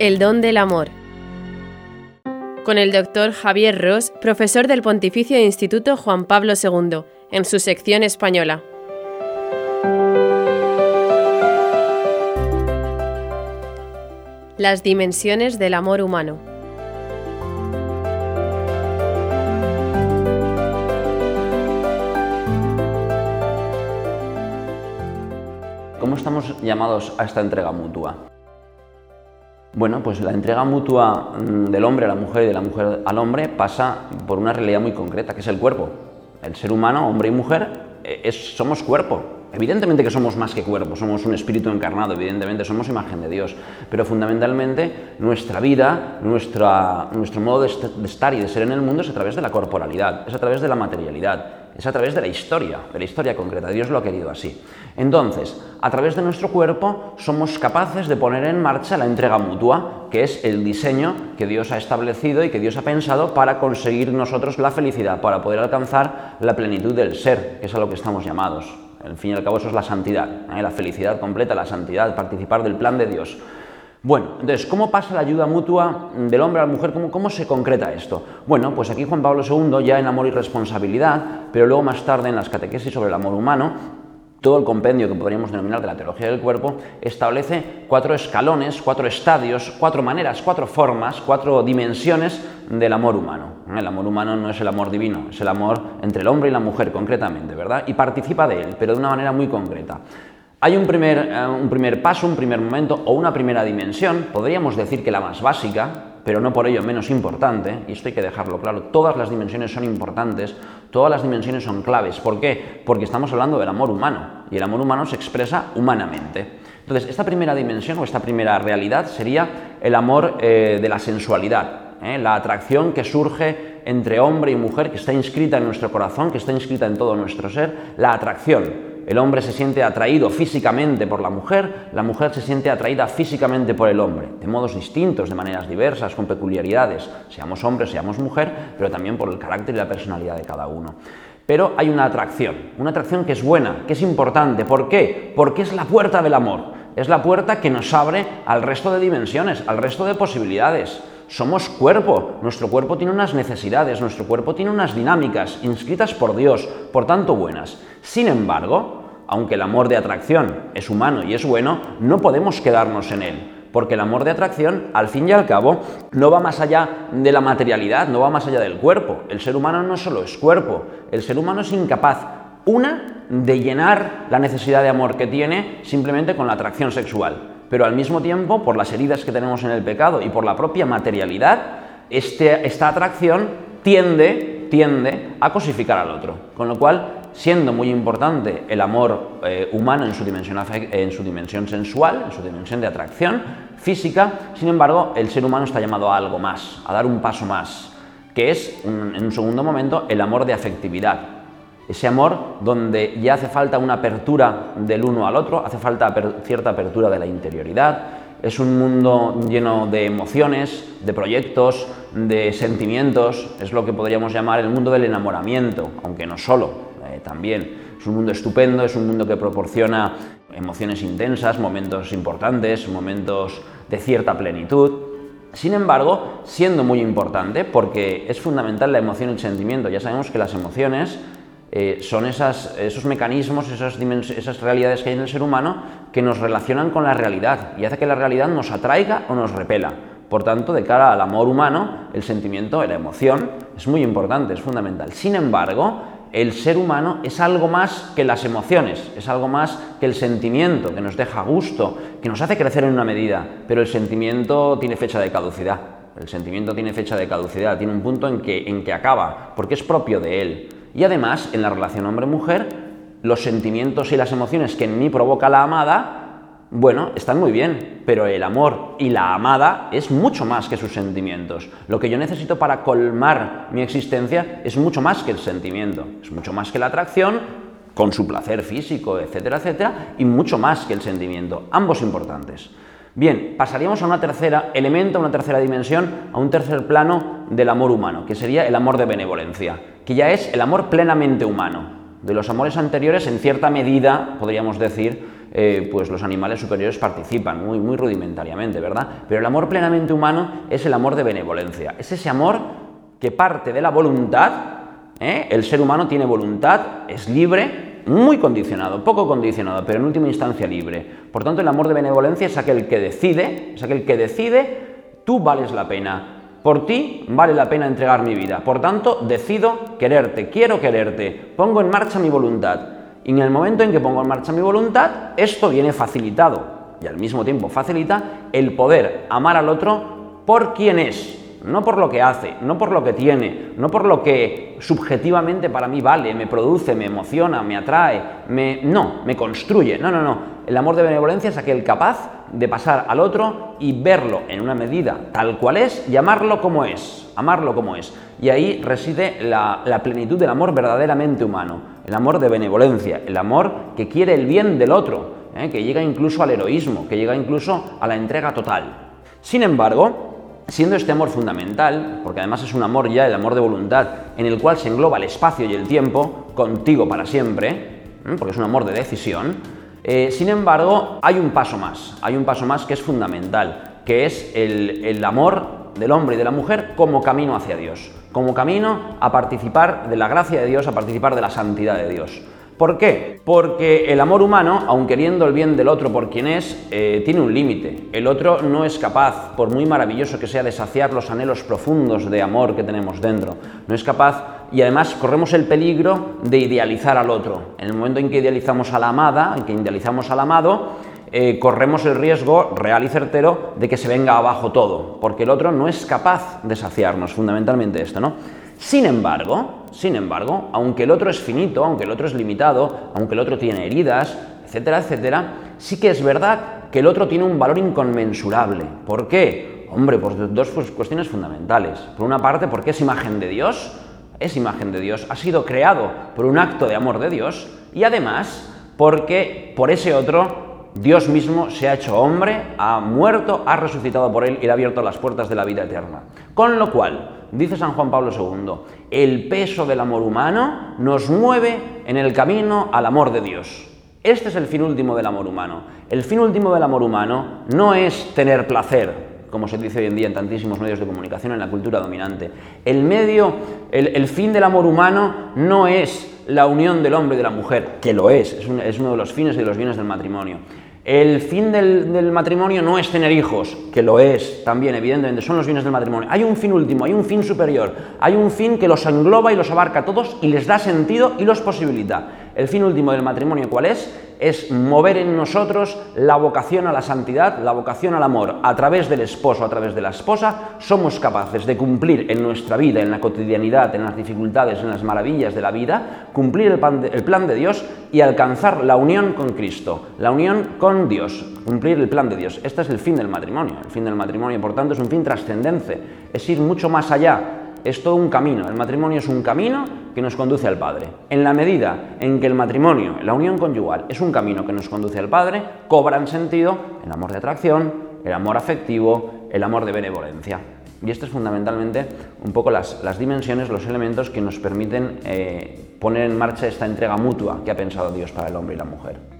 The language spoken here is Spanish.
El don del amor. Con el doctor Javier Ross, profesor del Pontificio Instituto Juan Pablo II, en su sección española. Las dimensiones del amor humano. ¿Cómo estamos llamados a esta entrega mutua? Bueno, pues la entrega mutua mm, del hombre a la mujer y de la mujer al hombre pasa por una realidad muy concreta, que es el cuerpo. El ser humano, hombre y mujer, eh, somos cuerpo. Evidentemente que somos más que cuerpo, somos un espíritu encarnado, evidentemente somos imagen de Dios, pero fundamentalmente nuestra vida, nuestro modo de estar y de ser en el mundo es a través de la corporalidad, es a través de la materialidad, es a través de la historia, de la historia concreta. Dios lo ha querido así. Entonces, a través de nuestro cuerpo somos capaces de poner en marcha la entrega mutua, que es el diseño que Dios ha establecido y que Dios ha pensado para conseguir nosotros la felicidad, para poder alcanzar la plenitud del ser, que es a lo que estamos llamados. Al fin y al cabo eso es la santidad, ¿eh? la felicidad completa, la santidad, participar del plan de Dios. Bueno, entonces, ¿cómo pasa la ayuda mutua del hombre a la mujer? ¿Cómo, ¿Cómo, se concreta esto? Bueno, pues aquí Juan Pablo II, ya en Amor y Responsabilidad, pero luego más tarde en las catequesis sobre el amor humano, todo el compendio que podríamos denominar de la teología del cuerpo, establece cuatro escalones, cuatro estadios, cuatro maneras, cuatro formas, cuatro dimensiones del amor humano. El amor humano no es el amor divino, es el amor entre el hombre y la mujer concretamente, ¿verdad? Y participa de él, pero de una manera muy concreta. Hay un primer, eh, un primer paso, un primer momento o una primera dimensión, podríamos decir que la más básica, pero no por ello menos importante, y esto hay que dejarlo claro, todas las dimensiones son importantes, todas las dimensiones son claves. ¿Por qué? Porque estamos hablando del amor humano, y el amor humano se expresa humanamente. Entonces, esta primera dimensión o esta primera realidad sería el amor eh, de la sensualidad, ¿eh? la atracción que surge entre hombre y mujer, que está inscrita en nuestro corazón, que está inscrita en todo nuestro ser, la atracción el hombre se siente atraído físicamente por la mujer, la mujer se siente atraída físicamente por el hombre, de modos distintos, de maneras diversas, con peculiaridades, seamos hombres, seamos mujer, pero también por el carácter y la personalidad de cada uno. Pero hay una atracción, una atracción que es buena, que es importante. ¿Por qué? Porque es la puerta del amor, es la puerta que nos abre al resto de dimensiones, al resto de posibilidades. Somos cuerpo, nuestro cuerpo tiene unas necesidades, nuestro cuerpo tiene unas dinámicas inscritas por Dios, por tanto buenas. Sin embargo, aunque el amor de atracción es humano y es bueno, no podemos quedarnos en él. Porque el amor de atracción, al fin y al cabo, no va más allá de la materialidad, no va más allá del cuerpo. El ser humano no solo es cuerpo, el ser humano es incapaz, una, de llenar la necesidad de amor que tiene simplemente con la atracción sexual. Pero al mismo tiempo, por las heridas que tenemos en el pecado y por la propia materialidad, este, esta atracción tiende, tiende a cosificar al otro. Con lo cual, siendo muy importante el amor eh, humano en su, dimensión, en su dimensión sensual, en su dimensión de atracción física, sin embargo, el ser humano está llamado a algo más, a dar un paso más, que es, en un segundo momento, el amor de afectividad. Ese amor donde ya hace falta una apertura del uno al otro, hace falta cierta apertura de la interioridad, es un mundo lleno de emociones, de proyectos, de sentimientos, es lo que podríamos llamar el mundo del enamoramiento, aunque no solo, eh, también. Es un mundo estupendo, es un mundo que proporciona emociones intensas, momentos importantes, momentos de cierta plenitud. Sin embargo, siendo muy importante, porque es fundamental la emoción y el sentimiento, ya sabemos que las emociones eh, son esos mecanismos, esas, esas realidades que hay en el ser humano que nos relacionan con la realidad y hace que la realidad nos atraiga o nos repela. Por tanto, de cara al amor humano, el sentimiento, la emoción, es muy importante, es fundamental. Sin embargo, el ser humano es algo más que las emociones, es algo más que el sentimiento, que nos deja gusto, que nos hace crecer en una medida, pero el sentimiento tiene fecha de caducidad. El sentimiento tiene fecha de caducidad, tiene un punto en que, en que acaba, porque es propio de él. Y además, en la relación hombre-mujer, los sentimientos y las emociones que en mí provoca la amada bueno, están muy bien, pero el amor y la amada es mucho más que sus sentimientos. Lo que yo necesito para colmar mi existencia es mucho más que el sentimiento, es mucho más que la atracción, con su placer físico, etcétera, etcétera, y mucho más que el sentimiento, ambos importantes. Bien, pasaríamos a una tercera elemento, a una tercera dimensión, a un tercer plano del amor humano, que sería el amor de benevolencia, que ya es el amor plenamente humano. De los amores anteriores, en cierta medida, podríamos decir, eh, pues los animales superiores participan, muy, muy rudimentariamente, ¿verdad? Pero el amor plenamente humano es el amor de benevolencia, es ese amor que parte de la voluntad, ¿eh? el ser humano tiene voluntad, es libre, muy condicionado, poco condicionado, pero en última instancia libre. Por tanto, el amor de benevolencia es aquel que decide, es aquel que decide, tú vales la pena, por ti vale la pena entregar mi vida. Por tanto, decido quererte, quiero quererte, pongo en marcha mi voluntad. Y en el momento en que pongo en marcha mi voluntad, esto viene facilitado y al mismo tiempo facilita el poder amar al otro por quien es, no por lo que hace, no por lo que tiene, no por lo que subjetivamente para mí vale, me produce, me emociona, me atrae, me no, me construye. No, no, no. El amor de benevolencia es aquel capaz de pasar al otro y verlo en una medida tal cual es y amarlo como es, amarlo como es. Y ahí reside la, plenitud del amor verdaderamente humano, el amor de benevolencia, el amor que quiere el bien del otro, ¿eh? que llega incluso al heroísmo, que llega incluso a la entrega total. Sin embargo, Siendo este amor fundamental, porque además es un amor ya, el amor de voluntad, en el cual se engloba el espacio y el tiempo, contigo para siempre, porque es un amor de decisión, eh, sin embargo, hay un paso más, hay un paso más que es fundamental, que es el, el amor del hombre y de la mujer como camino hacia Dios, como camino a participar de la gracia de Dios, a participar de la santidad de Dios. ¿Por qué? Porque el amor humano, aun queriendo el bien del otro por quien es, eh, tiene un límite. El otro no es capaz, por muy maravilloso que sea, de saciar los anhelos profundos de amor que tenemos dentro. No es capaz y además corremos el peligro de idealizar al otro. En el momento en que idealizamos a la amada, en que idealizamos al amado, eh, corremos el riesgo real y certero de que se venga abajo todo, porque el otro no es capaz de saciarnos, fundamentalmente esto, ¿no? Sin embargo, sin embargo, aunque el otro es finito, aunque el otro es limitado, aunque el otro tiene heridas, etcétera, etcétera, sí que es verdad que el otro tiene un valor inconmensurable. ¿Por qué? Hombre, por dos cuestiones fundamentales. Por una parte, porque es imagen de Dios, es imagen de Dios, ha sido creado por un acto de amor de Dios, y además porque por ese otro Dios mismo se ha hecho hombre, ha muerto, ha resucitado por él y le ha abierto las puertas de la vida eterna. Con lo cual, dice San Juan Pablo II, el peso del amor humano nos mueve en el camino al amor de Dios. Este es el fin último del amor humano. El fin último del amor humano no es tener placer, como se dice hoy en día en tantísimos medios de comunicación en la cultura dominante. El medio, el, fin del amor humano no es la unión del hombre y de la mujer, que lo es, es, uno de los fines y de los bienes del matrimonio. El fin del, matrimonio no es tener hijos, que lo es también, evidentemente, son los bienes del matrimonio. Hay un fin último, hay un fin superior, hay un fin que los engloba y los abarca a todos y les da sentido y los posibilita. El fin último del matrimonio, ¿cuál es? Es mover en nosotros la vocación a la santidad, la vocación al amor. A través del esposo, a través de la esposa, somos capaces de cumplir en nuestra vida, en la cotidianidad, en las dificultades, en las maravillas de la vida, cumplir el plan de, Dios y alcanzar la unión con Cristo, la unión con Dios, cumplir el plan de Dios. Este es el fin del matrimonio. El fin del matrimonio, por tanto, es un fin trascendente, es ir mucho más allá es todo un camino. El matrimonio es un camino que nos conduce al Padre. En la medida en que el matrimonio, la unión conyugal, es un camino que nos conduce al Padre, cobran sentido el amor de atracción, el amor afectivo, el amor de benevolencia. Y esto es fundamentalmente un poco las, dimensiones, los elementos que nos permiten eh, poner en marcha esta entrega mutua que ha pensado Dios para el hombre y la mujer.